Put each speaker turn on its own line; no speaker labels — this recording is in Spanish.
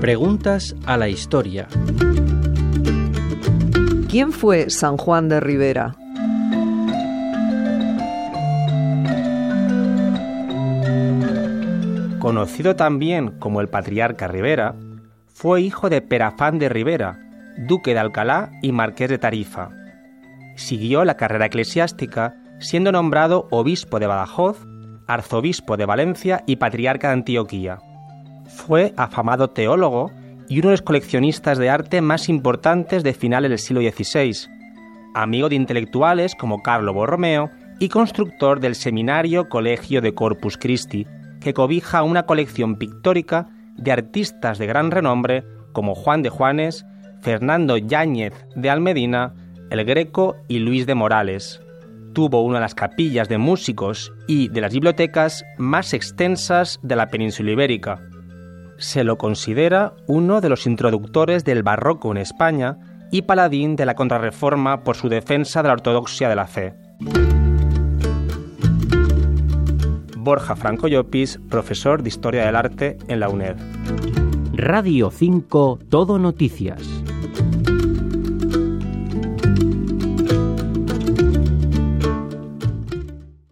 Preguntas a la historia.
¿Quién fue San Juan de Rivera?
Conocido también como el patriarca Rivera, fue hijo de Perafán de Rivera, duque de Alcalá y marqués de Tarifa. Siguió la carrera eclesiástica siendo nombrado obispo de Badajoz, arzobispo de Valencia y patriarca de Antioquía. Fue afamado teólogo y uno de los coleccionistas de arte más importantes de finales del siglo XVI, amigo de intelectuales como Carlo Borromeo y constructor del seminario Colegio de Corpus Christi, que cobija una colección pictórica de artistas de gran renombre como Juan de Juanes, Fernando Yáñez de Almedina, El Greco y Luis de Morales. Tuvo una de las capillas de músicos y de las bibliotecas más extensas de la península ibérica. Se lo considera uno de los introductores del barroco en España y paladín de la contrarreforma por su defensa de la ortodoxia de la fe. Borja Franco Llopis, profesor de Historia del Arte en la UNED.
Radio 5 Todo Noticias.